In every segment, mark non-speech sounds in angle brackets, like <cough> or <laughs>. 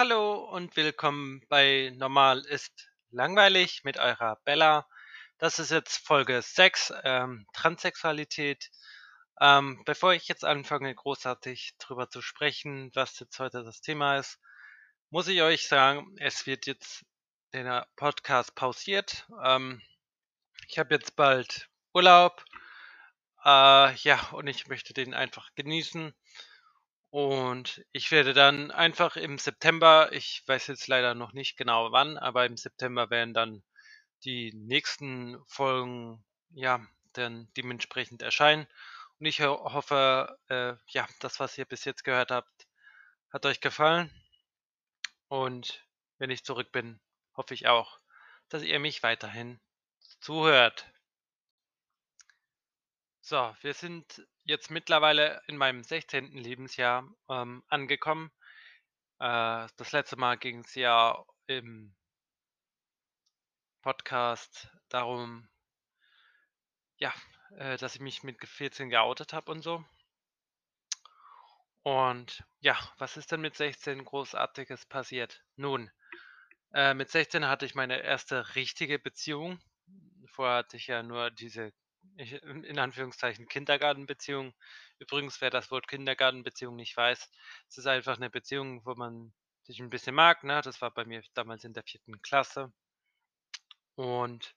Hallo und willkommen bei Normal ist langweilig mit eurer Bella. Das ist jetzt Folge 6, ähm, Transsexualität. Ähm, bevor ich jetzt anfange, großartig drüber zu sprechen, was jetzt heute das Thema ist, muss ich euch sagen, es wird jetzt der Podcast pausiert. Ähm, ich habe jetzt bald Urlaub. Äh, ja, und ich möchte den einfach genießen. Und ich werde dann einfach im September, ich weiß jetzt leider noch nicht genau wann, aber im September werden dann die nächsten Folgen ja dann dementsprechend erscheinen. Und ich ho hoffe, äh, ja, das, was ihr bis jetzt gehört habt, hat euch gefallen. Und wenn ich zurück bin, hoffe ich auch, dass ihr mich weiterhin zuhört. So, wir sind jetzt mittlerweile in meinem 16. Lebensjahr ähm, angekommen. Äh, das letzte Mal ging es ja im Podcast darum, ja, äh, dass ich mich mit 14 geoutet habe und so. Und ja, was ist denn mit 16 großartiges passiert? Nun, äh, mit 16 hatte ich meine erste richtige Beziehung. Vorher hatte ich ja nur diese ich, in Anführungszeichen Kindergartenbeziehung. Übrigens, wer das Wort Kindergartenbeziehung nicht weiß, es ist einfach eine Beziehung, wo man sich ein bisschen mag. Ne? Das war bei mir damals in der vierten Klasse. Und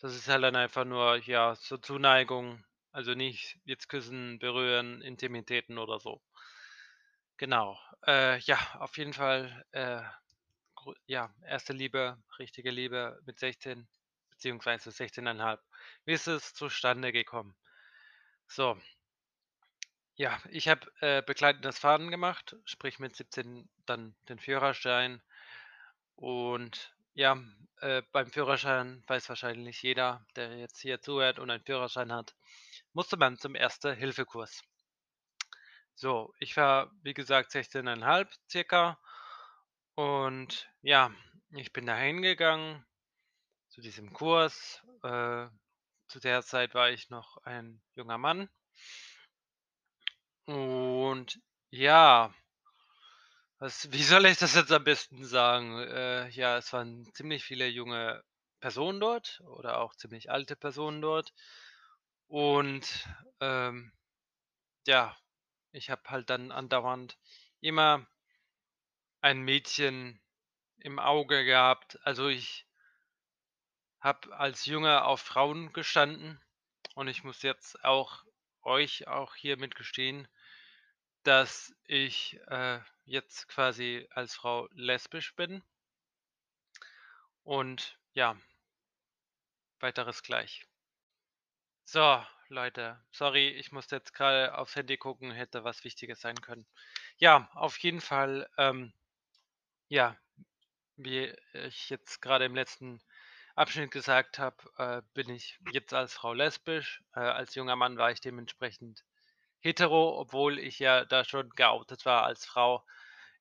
das ist halt dann einfach nur, ja, so Zuneigung. Also nicht jetzt küssen, berühren, Intimitäten oder so. Genau. Äh, ja, auf jeden Fall, äh, ja, erste Liebe, richtige Liebe mit 16 beziehungsweise 16,5. Wie ist es zustande gekommen? So. Ja, ich habe äh, begleitendes Fahren gemacht, sprich mit 17 dann den Führerschein. Und ja, äh, beim Führerschein weiß wahrscheinlich jeder, der jetzt hier zuhört und einen Führerschein hat, musste man zum Erste-Hilfe-Kurs. So, ich war wie gesagt 16,5 circa. Und ja, ich bin da hingegangen, zu diesem Kurs. Äh, zu der Zeit war ich noch ein junger Mann. Und ja, was, <laughs> wie soll ich das jetzt am besten sagen? Äh, ja, es waren ziemlich viele junge Personen dort oder auch ziemlich alte Personen dort. Und ähm, ja, ich habe halt dann andauernd immer ein Mädchen im Auge gehabt. Also ich habe als Junge auf Frauen gestanden und ich muss jetzt auch euch auch hiermit gestehen, dass ich äh, jetzt quasi als Frau lesbisch bin. Und ja, weiteres gleich. So, Leute, sorry, ich musste jetzt gerade aufs Handy gucken, hätte was Wichtiges sein können. Ja, auf jeden Fall, ähm, ja, wie ich jetzt gerade im letzten Abschnitt gesagt habe, äh, bin ich jetzt als Frau lesbisch. Äh, als junger Mann war ich dementsprechend hetero, obwohl ich ja da schon geoutet war als Frau.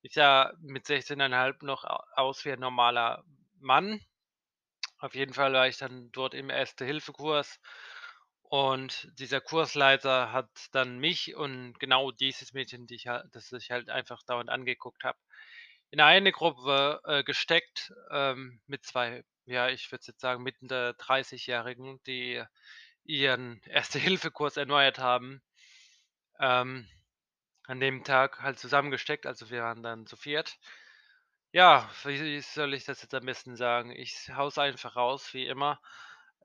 Ich sah mit 16,5 noch aus wie ein normaler Mann. Auf jeden Fall war ich dann dort im Erste-Hilfe-Kurs und dieser Kursleiter hat dann mich und genau dieses Mädchen, die ich das ich halt einfach dauernd angeguckt habe, in eine Gruppe äh, gesteckt ähm, mit zwei ja, ich würde jetzt sagen, mitten der 30-Jährigen, die ihren <laughs> Erste-Hilfe-Kurs erneuert haben, ähm, an dem Tag halt zusammengesteckt. Also wir waren dann zu viert. Ja, wie soll ich das jetzt am besten sagen? Ich hau's einfach raus, wie immer.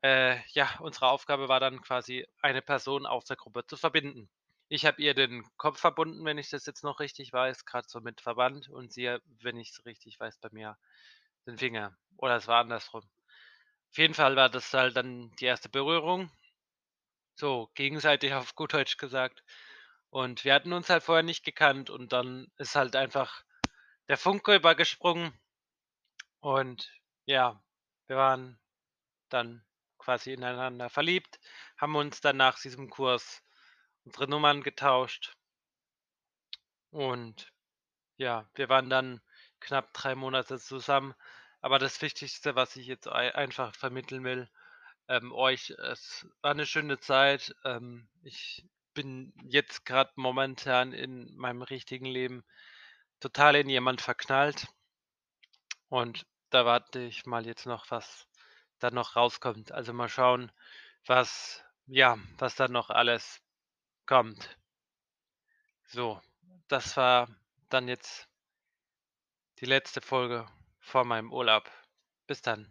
Äh, ja, unsere Aufgabe war dann quasi, eine Person aus der Gruppe zu verbinden. Ich habe ihr den Kopf verbunden, wenn ich das jetzt noch richtig weiß, gerade so mit Verband und sie, wenn ich es richtig weiß, bei mir den Finger. Oder es war andersrum. Auf jeden Fall war das halt dann die erste Berührung. So, gegenseitig auf gut Deutsch gesagt. Und wir hatten uns halt vorher nicht gekannt und dann ist halt einfach der Funke übergesprungen. Und ja, wir waren dann quasi ineinander verliebt, haben uns dann nach diesem Kurs unsere Nummern getauscht. Und ja, wir waren dann knapp drei Monate zusammen. Aber das Wichtigste, was ich jetzt einfach vermitteln will, ähm, euch, es war eine schöne Zeit. Ähm, ich bin jetzt gerade momentan in meinem richtigen Leben total in jemand verknallt. Und da warte ich mal jetzt noch, was da noch rauskommt. Also, mal schauen, was ja, was da noch alles kommt. So, das war dann jetzt die letzte Folge vor meinem Urlaub. Bis dann.